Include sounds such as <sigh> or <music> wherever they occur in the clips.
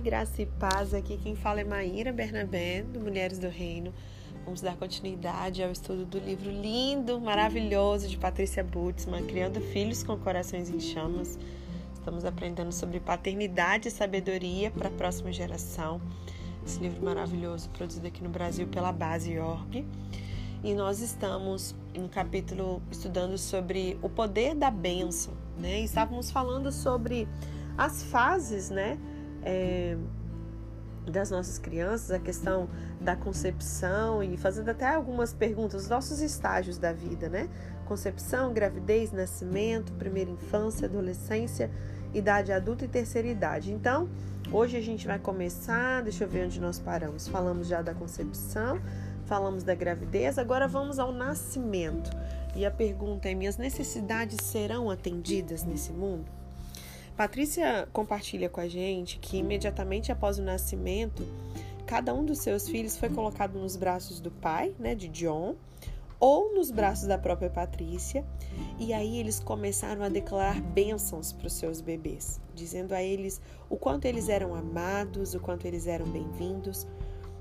graça e paz. Aqui quem fala é Maíra Bernabé, do Mulheres do Reino. Vamos dar continuidade ao estudo do livro lindo, maravilhoso de Patrícia Butzmann, Criando Filhos com Corações em Chamas. Estamos aprendendo sobre paternidade e sabedoria para a próxima geração. Esse livro maravilhoso, produzido aqui no Brasil pela Base Org. E nós estamos um capítulo estudando sobre o poder da bênção, né? E estávamos falando sobre as fases, né? É, das nossas crianças, a questão da concepção e fazendo até algumas perguntas, os nossos estágios da vida, né? Concepção, gravidez, nascimento, primeira infância, adolescência, idade adulta e terceira idade. Então, hoje a gente vai começar, deixa eu ver onde nós paramos. Falamos já da concepção, falamos da gravidez, agora vamos ao nascimento. E a pergunta é: minhas necessidades serão atendidas nesse mundo? Patrícia compartilha com a gente que imediatamente após o nascimento, cada um dos seus filhos foi colocado nos braços do pai, né, de John, ou nos braços da própria Patrícia, e aí eles começaram a declarar bênçãos para os seus bebês, dizendo a eles o quanto eles eram amados, o quanto eles eram bem-vindos.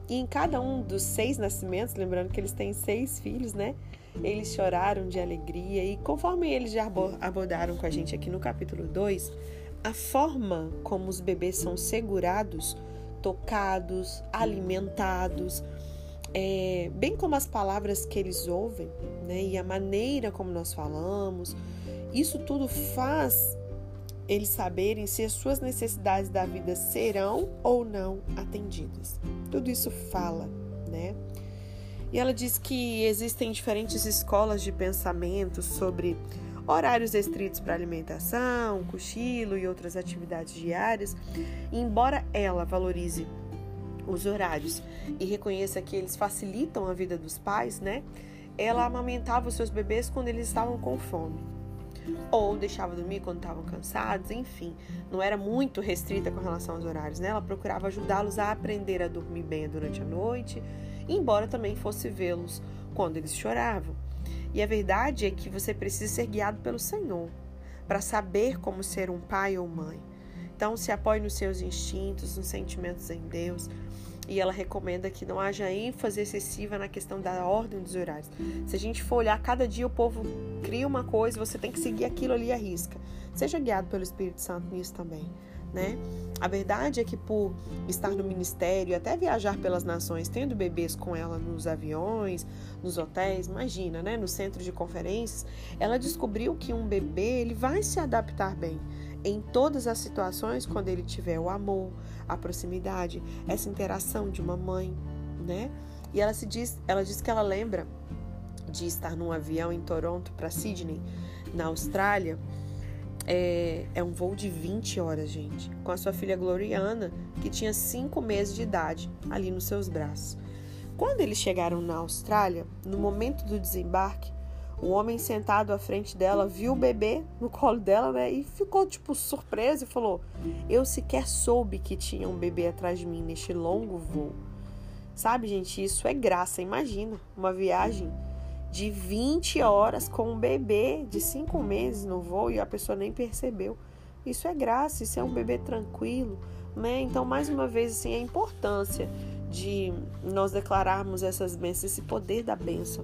E em cada um dos seis nascimentos, lembrando que eles têm seis filhos, né? Eles choraram de alegria e conforme eles já abordaram com a gente aqui no capítulo 2, a forma como os bebês são segurados, tocados, alimentados, é, bem como as palavras que eles ouvem, né, e a maneira como nós falamos, isso tudo faz eles saberem se as suas necessidades da vida serão ou não atendidas. Tudo isso fala, né? E ela diz que existem diferentes escolas de pensamento sobre horários estritos para alimentação, cochilo e outras atividades diárias. E embora ela valorize os horários e reconheça que eles facilitam a vida dos pais, né? Ela amamentava os seus bebês quando eles estavam com fome. Ou deixava dormir quando estavam cansados, enfim, não era muito restrita com relação aos horários, né? Ela procurava ajudá-los a aprender a dormir bem durante a noite, embora também fosse vê-los quando eles choravam. E a verdade é que você precisa ser guiado pelo Senhor para saber como ser um pai ou mãe. Então, se apoie nos seus instintos, nos sentimentos em Deus. E ela recomenda que não haja ênfase excessiva na questão da ordem dos horários. Se a gente for olhar, cada dia o povo cria uma coisa, você tem que seguir aquilo ali à risca. Seja guiado pelo Espírito Santo nisso também né? A verdade é que por estar no ministério, até viajar pelas nações, tendo bebês com ela nos aviões, nos hotéis, imagina, né, no centro de conferências, ela descobriu que um bebê, ele vai se adaptar bem em todas as situações quando ele tiver o amor, a proximidade, essa interação de uma mãe, né? E ela se diz, ela diz que ela lembra de estar num avião em Toronto para Sydney, na Austrália, é, é, um voo de 20 horas, gente, com a sua filha Gloriana, que tinha 5 meses de idade, ali nos seus braços. Quando eles chegaram na Austrália, no momento do desembarque, o homem sentado à frente dela viu o bebê no colo dela, né? E ficou, tipo, surpreso e falou: Eu sequer soube que tinha um bebê atrás de mim neste longo voo. Sabe, gente, isso é graça. Imagina uma viagem de 20 horas com um bebê de 5 meses no voo e a pessoa nem percebeu. Isso é graça, isso é um bebê tranquilo, né? Então, mais uma vez, assim, a importância de nós declararmos essas bênçãos, esse poder da bênção,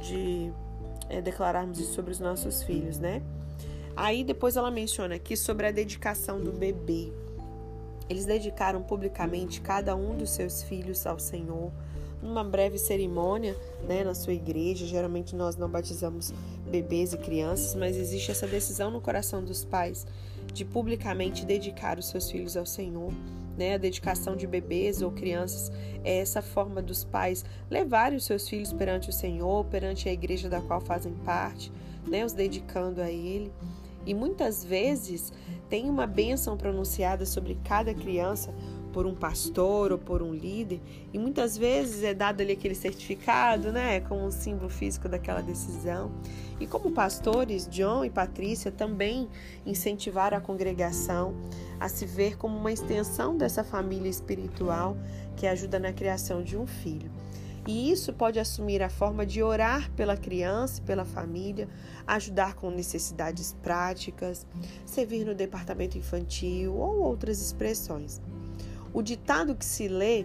de é, declararmos isso sobre os nossos filhos, né? Aí depois ela menciona aqui sobre a dedicação do bebê. Eles dedicaram publicamente cada um dos seus filhos ao Senhor numa breve cerimônia né, na sua igreja. Geralmente nós não batizamos bebês e crianças, mas existe essa decisão no coração dos pais de publicamente dedicar os seus filhos ao Senhor. Né? A dedicação de bebês ou crianças é essa forma dos pais levarem os seus filhos perante o Senhor, perante a igreja da qual fazem parte, né? os dedicando a Ele. E muitas vezes tem uma bênção pronunciada sobre cada criança por um pastor ou por um líder, e muitas vezes é dado ali aquele certificado, né, como um símbolo físico daquela decisão. E como pastores, John e Patrícia também incentivaram a congregação a se ver como uma extensão dessa família espiritual que ajuda na criação de um filho. E isso pode assumir a forma de orar pela criança e pela família, ajudar com necessidades práticas, servir no departamento infantil ou outras expressões. O ditado que se lê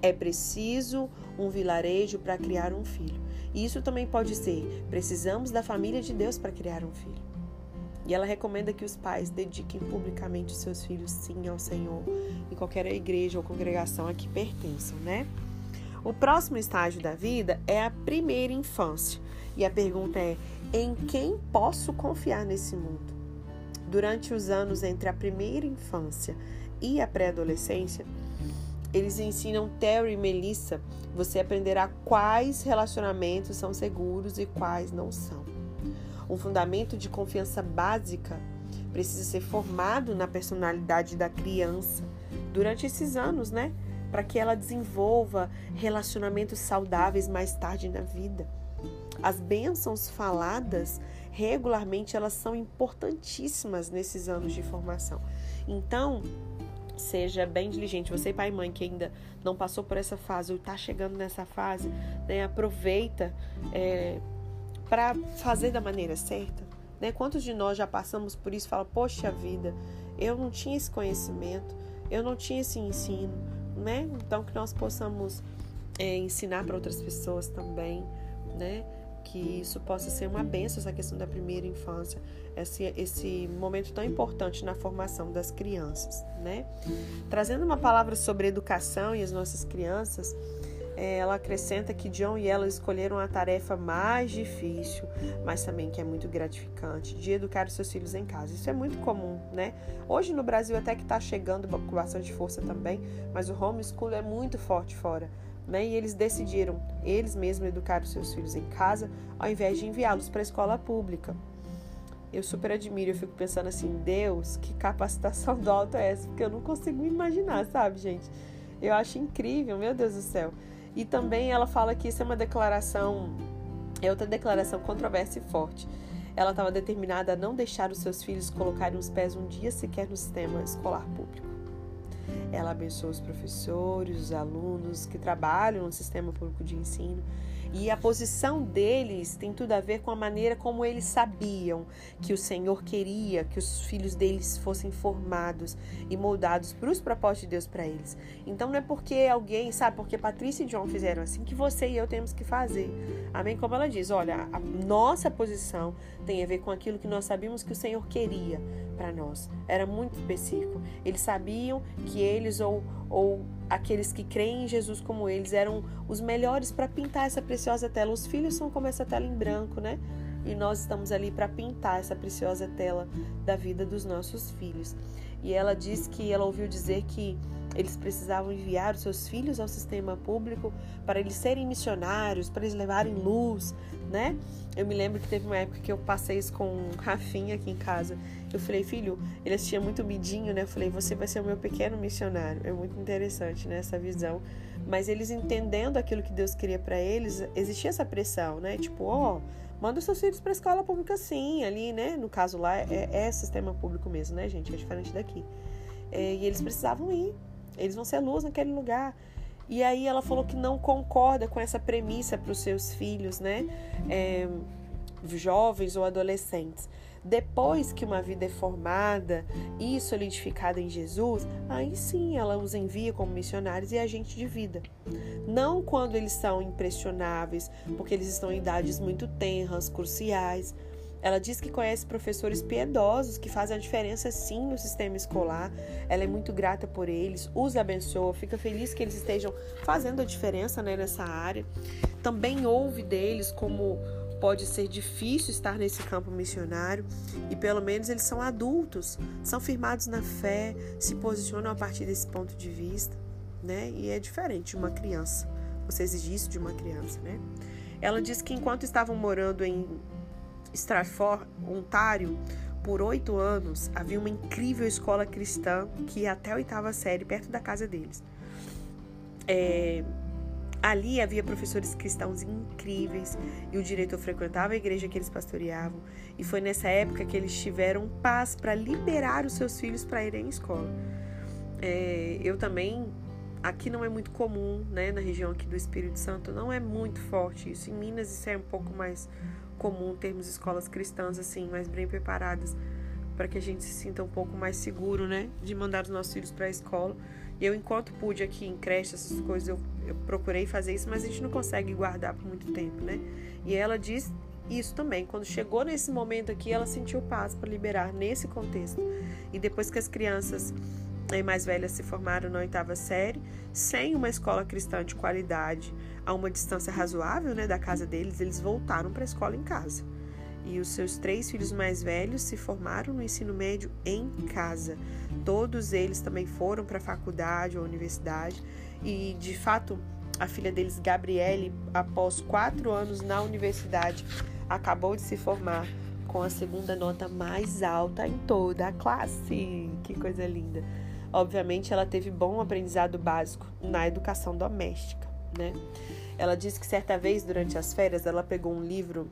é preciso um vilarejo para criar um filho. E isso também pode ser: precisamos da família de Deus para criar um filho. E ela recomenda que os pais dediquem publicamente seus filhos sim ao Senhor em qualquer igreja ou congregação a que pertençam, né? O próximo estágio da vida é a primeira infância. E a pergunta é: em quem posso confiar nesse mundo? Durante os anos entre a primeira infância e a pré-adolescência, eles ensinam Terry e Melissa. Você aprenderá quais relacionamentos são seguros e quais não são. Um fundamento de confiança básica precisa ser formado na personalidade da criança durante esses anos, né? Para que ela desenvolva relacionamentos saudáveis mais tarde na vida. As bênçãos faladas regularmente elas são importantíssimas nesses anos de formação. Então, seja bem diligente. Você, pai e mãe, que ainda não passou por essa fase ou está chegando nessa fase, né, aproveita é, para fazer da maneira certa. Né? Quantos de nós já passamos por isso? Fala, poxa vida, eu não tinha esse conhecimento, eu não tinha esse ensino, né? Então que nós possamos é, ensinar para outras pessoas também, né? Que isso possa ser uma benção, essa questão da primeira infância, esse, esse momento tão importante na formação das crianças, né? Trazendo uma palavra sobre educação e as nossas crianças, é, ela acrescenta que John e ela escolheram a tarefa mais difícil, mas também que é muito gratificante, de educar os seus filhos em casa. Isso é muito comum, né? Hoje no Brasil até que está chegando com bastante força também, mas o homeschool é muito forte fora. Né? E eles decidiram, eles mesmos, educar os seus filhos em casa, ao invés de enviá-los para a escola pública. Eu super admiro, eu fico pensando assim, Deus, que capacitação do alto é essa? Porque eu não consigo imaginar, sabe, gente? Eu acho incrível, meu Deus do céu. E também ela fala que isso é uma declaração, é outra declaração controversa e forte. Ela estava determinada a não deixar os seus filhos colocarem os pés um dia sequer no sistema escolar público. Ela abençoa os professores, os alunos que trabalham no sistema público de ensino e a posição deles tem tudo a ver com a maneira como eles sabiam que o Senhor queria que os filhos deles fossem formados e moldados para os propósitos de Deus para eles. Então não é porque alguém, sabe, porque Patrícia e John fizeram assim que você e eu temos que fazer. Amém? Como ela diz, olha, a nossa posição tem a ver com aquilo que nós sabíamos que o Senhor queria para nós. Era muito específico. Eles sabiam que eles ou, ou aqueles que creem em Jesus como eles eram os melhores para pintar essa preciosa tela. Os filhos são como essa tela em branco, né? E nós estamos ali para pintar essa preciosa tela da vida dos nossos filhos. E ela diz que ela ouviu dizer que eles precisavam enviar os seus filhos ao sistema público para eles serem missionários, para eles levarem luz, né? Eu me lembro que teve uma época que eu passei isso com um Rafinha aqui em casa. Eu falei, filho, ele assistia muito midinho, né? Eu falei, você vai ser o meu pequeno missionário. É muito interessante, né? Essa visão. Mas eles entendendo aquilo que Deus queria para eles, existia essa pressão, né? Tipo, ó, oh, manda seus filhos para escola pública sim, ali, né? No caso lá é, é sistema público mesmo, né, gente? É diferente daqui. É, e eles precisavam ir. Eles vão ser luz naquele lugar. E aí ela falou que não concorda com essa premissa para os seus filhos, né? É, jovens ou adolescentes. Depois que uma vida é formada e solidificada em Jesus, aí sim ela os envia como missionários e agentes de vida. Não quando eles são impressionáveis, porque eles estão em idades muito tenras, cruciais, ela diz que conhece professores piedosos que fazem a diferença sim no sistema escolar. Ela é muito grata por eles, os abençoa, fica feliz que eles estejam fazendo a diferença né, nessa área. Também ouve deles como pode ser difícil estar nesse campo missionário e pelo menos eles são adultos, são firmados na fé, se posicionam a partir desse ponto de vista, né? E é diferente de uma criança. Você exige isso de uma criança, né? Ela diz que enquanto estavam morando em Stratford, Ontário, por oito anos, havia uma incrível escola cristã que ia até a oitava série, perto da casa deles. É, ali havia professores cristãos incríveis e o diretor frequentava a igreja que eles pastoreavam. E foi nessa época que eles tiveram paz para liberar os seus filhos para irem à escola. É, eu também aqui não é muito comum, né, na região aqui do Espírito Santo, não é muito forte isso. Em Minas isso é um pouco mais comum termos escolas cristãs assim, mais bem preparadas para que a gente se sinta um pouco mais seguro, né, de mandar os nossos filhos para a escola. E eu, enquanto pude aqui em creche, essas coisas, eu, eu procurei fazer isso, mas a gente não consegue guardar por muito tempo, né? E ela diz isso também. Quando chegou nesse momento aqui, ela sentiu paz para liberar nesse contexto. E depois que as crianças eh, mais velhas se formaram na oitava série, sem uma escola cristã de qualidade, a uma distância razoável né, da casa deles, eles voltaram para a escola em casa. E os seus três filhos mais velhos se formaram no ensino médio em casa. Todos eles também foram para a faculdade ou universidade. E, de fato, a filha deles, Gabriele, após quatro anos na universidade, acabou de se formar com a segunda nota mais alta em toda a classe. Que coisa linda! Obviamente, ela teve bom aprendizado básico na educação doméstica, né? Ela disse que certa vez, durante as férias, ela pegou um livro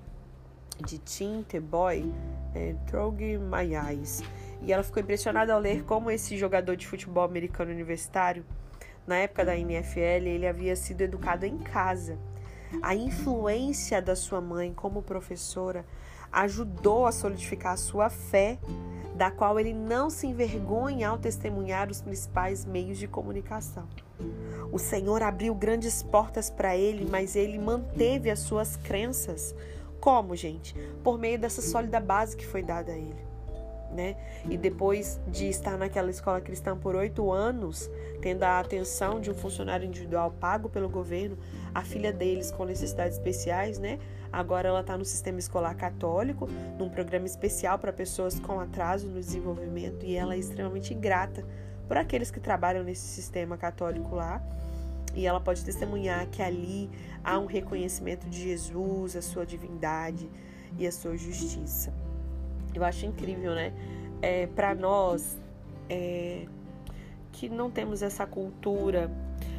de Tim Teboy, é, Trog Mayais, e ela ficou impressionada ao ler como esse jogador de futebol americano universitário, na época da NFL, ele havia sido educado em casa a influência da sua mãe como professora ajudou a solidificar a sua fé, da qual ele não se envergonha ao testemunhar os principais meios de comunicação. O Senhor abriu grandes portas para ele, mas ele manteve as suas crenças. Como, gente? Por meio dessa sólida base que foi dada a ele né? E depois de estar naquela escola cristã por oito anos, tendo a atenção de um funcionário individual pago pelo governo, a filha deles com necessidades especiais, né? Agora ela está no sistema escolar católico, num programa especial para pessoas com atraso no desenvolvimento, e ela é extremamente grata por aqueles que trabalham nesse sistema católico lá. E ela pode testemunhar que ali há um reconhecimento de Jesus, a sua divindade e a sua justiça. Eu acho incrível, né? É, para nós é, que não temos essa cultura,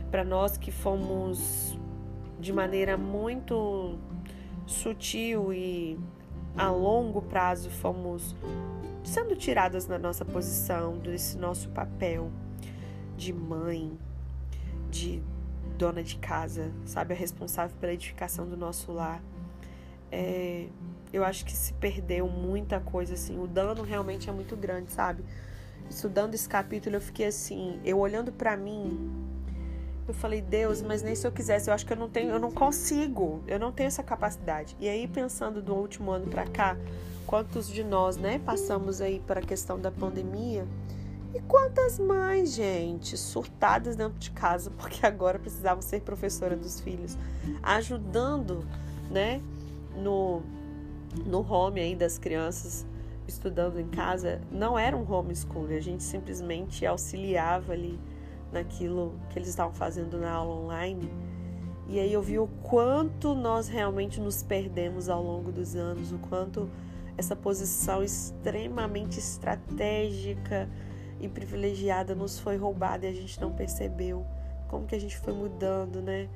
para nós que fomos de maneira muito sutil e a longo prazo fomos sendo tiradas da nossa posição, desse nosso papel de mãe, de dona de casa, sabe, a responsável pela edificação do nosso lar. É, eu acho que se perdeu muita coisa, assim. O dano realmente é muito grande, sabe? Estudando esse capítulo, eu fiquei assim, eu olhando para mim, eu falei, Deus, mas nem se eu quisesse, eu acho que eu não tenho, eu não consigo, eu não tenho essa capacidade. E aí, pensando do último ano para cá, quantos de nós, né, passamos aí para a questão da pandemia, e quantas mães, gente, surtadas dentro de casa, <laughs> porque agora precisavam ser professora dos filhos, ajudando, né, no no home aí das crianças estudando em casa, não era um homeschool, a gente simplesmente auxiliava ali naquilo que eles estavam fazendo na aula online. E aí eu vi o quanto nós realmente nos perdemos ao longo dos anos, o quanto essa posição extremamente estratégica e privilegiada nos foi roubada e a gente não percebeu. Como que a gente foi mudando, né?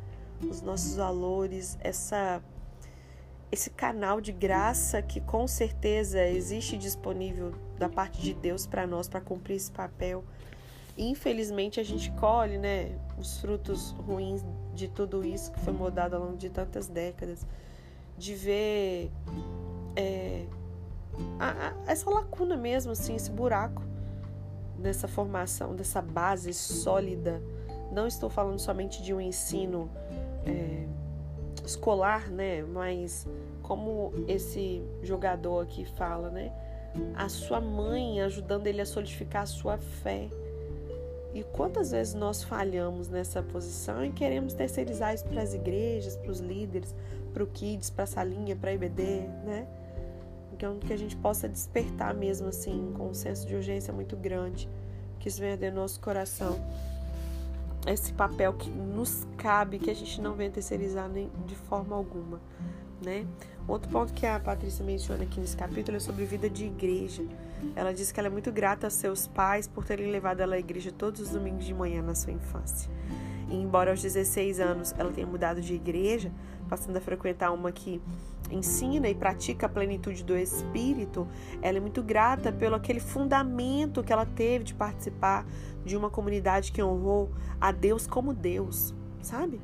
Os nossos valores, essa esse canal de graça que com certeza existe disponível da parte de Deus para nós para cumprir esse papel. Infelizmente a gente colhe, né, os frutos ruins de tudo isso que foi mudado ao longo de tantas décadas, de ver é, a, a, essa lacuna mesmo, assim, esse buraco dessa formação, dessa base sólida. Não estou falando somente de um ensino é, escolar, né? Mas como esse jogador aqui fala, né? A sua mãe ajudando ele a solidificar a sua fé. E quantas vezes nós falhamos nessa posição e queremos terceirizar isso para as igrejas, para os líderes, para o Kids, para a salinha, para a IBD, né? Então, que a gente possa despertar mesmo assim, com um senso de urgência muito grande, que isso venha do nosso coração esse papel que nos cabe, que a gente não vem terceirizar nem de forma alguma, né? Outro ponto que a Patrícia menciona aqui nesse capítulo é sobre vida de igreja. Ela diz que ela é muito grata a seus pais por terem levado ela à igreja todos os domingos de manhã na sua infância. E embora aos 16 anos ela tenha mudado de igreja, passando a frequentar uma que ensina e pratica a plenitude do espírito, ela é muito grata pelo aquele fundamento que ela teve de participar de uma comunidade que honrou a Deus como Deus, sabe?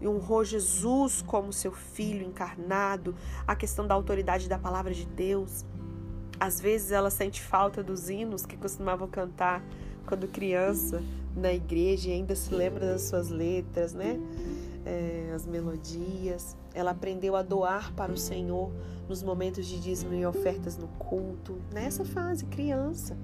E honrou Jesus como seu filho encarnado, a questão da autoridade da palavra de Deus. Às vezes ela sente falta dos hinos que costumavam cantar quando criança na igreja e ainda se lembra das suas letras, né? É, as melodias. Ela aprendeu a doar para o Senhor nos momentos de dízimo e ofertas no culto, nessa fase, criança.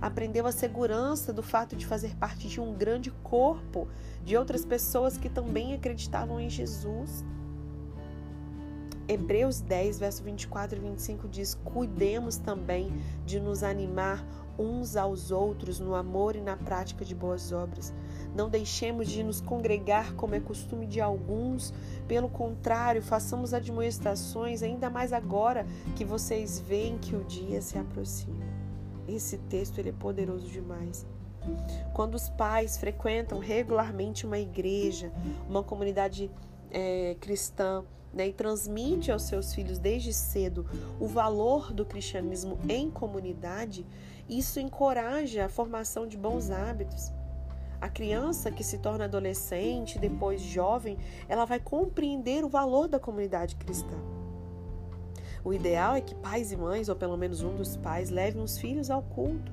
Aprendeu a segurança do fato de fazer parte de um grande corpo de outras pessoas que também acreditavam em Jesus. Hebreus 10, verso 24 e 25 diz: Cuidemos também de nos animar uns aos outros no amor e na prática de boas obras. Não deixemos de nos congregar como é costume de alguns, pelo contrário, façamos admoestações, ainda mais agora que vocês veem que o dia se aproxima. Esse texto ele é poderoso demais. Quando os pais frequentam regularmente uma igreja, uma comunidade é, cristã, né, e transmite aos seus filhos desde cedo o valor do cristianismo em comunidade, isso encoraja a formação de bons hábitos. A criança que se torna adolescente, depois jovem, ela vai compreender o valor da comunidade cristã. O ideal é que pais e mães, ou pelo menos um dos pais, levem os filhos ao culto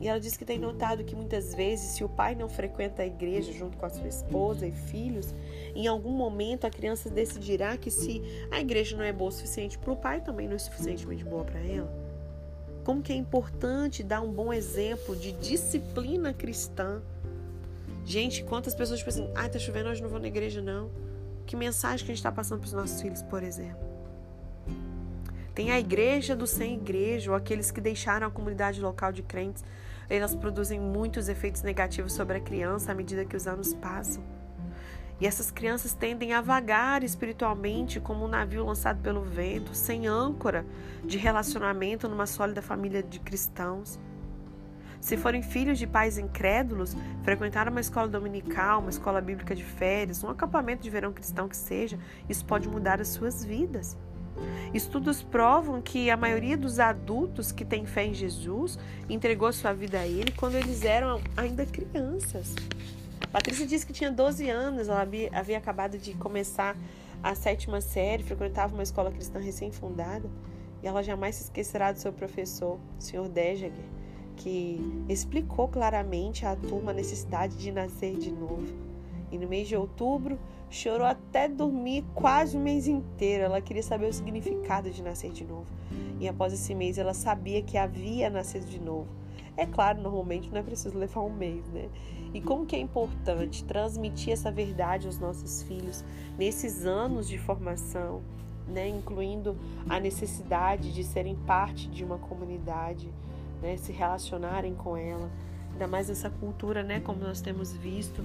e ela diz que tem notado que muitas vezes, se o pai não frequenta a igreja junto com a sua esposa e filhos, em algum momento a criança decidirá que se a igreja não é boa o suficiente para o pai, também não é suficientemente boa para ela. Como que é importante dar um bom exemplo de disciplina cristã. Gente, quantas pessoas pensam assim, ah, tá chovendo, hoje não vou na igreja não. Que mensagem que a gente está passando para os nossos filhos, por exemplo? Tem a igreja do sem igreja, ou aqueles que deixaram a comunidade local de crentes elas produzem muitos efeitos negativos sobre a criança à medida que os anos passam. E essas crianças tendem a vagar espiritualmente como um navio lançado pelo vento, sem âncora de relacionamento numa sólida família de cristãos. Se forem filhos de pais incrédulos, frequentar uma escola dominical, uma escola bíblica de férias, um acampamento de verão cristão que seja, isso pode mudar as suas vidas. Estudos provam que a maioria dos adultos que têm fé em Jesus entregou sua vida a Ele quando eles eram ainda crianças. Patrícia disse que tinha 12 anos, ela havia acabado de começar a sétima série, frequentava uma escola cristã recém-fundada e ela jamais se esquecerá do seu professor, o Sr. Dejager, que explicou claramente à turma a necessidade de nascer de novo. E no mês de outubro, Chorou até dormir quase o mês inteiro. Ela queria saber o significado de nascer de novo. E após esse mês, ela sabia que havia nascido de novo. É claro, normalmente não é preciso levar um mês, né? E como que é importante transmitir essa verdade aos nossos filhos nesses anos de formação, né? Incluindo a necessidade de serem parte de uma comunidade, né? Se relacionarem com ela. Ainda mais essa cultura, né? Como nós temos visto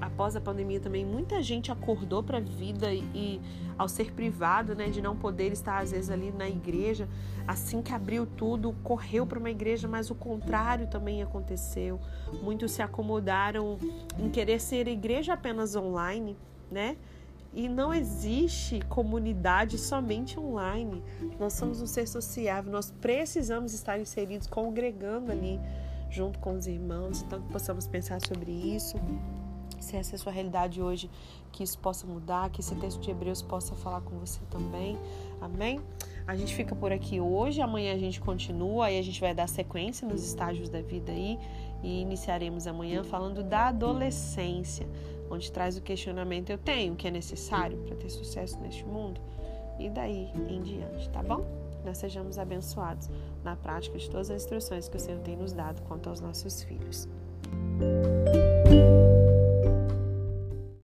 após a pandemia também muita gente acordou para a vida e, e, ao ser privado, né, de não poder estar às vezes ali na igreja, assim que abriu tudo, correu para uma igreja, mas o contrário também aconteceu. Muitos se acomodaram em querer ser igreja apenas online, né? E não existe comunidade somente online. Nós somos um ser sociável, nós precisamos estar inseridos, congregando ali junto com os irmãos, então que possamos pensar sobre isso se essa é a sua realidade hoje, que isso possa mudar, que esse texto de Hebreus possa falar com você também. Amém? A gente fica por aqui hoje, amanhã a gente continua, aí a gente vai dar sequência nos estágios da vida aí e iniciaremos amanhã falando da adolescência, onde traz o questionamento: eu tenho o que é necessário para ter sucesso neste mundo? E daí em diante, tá bom? Nós sejamos abençoados na prática de todas as instruções que o Senhor tem nos dado quanto aos nossos filhos.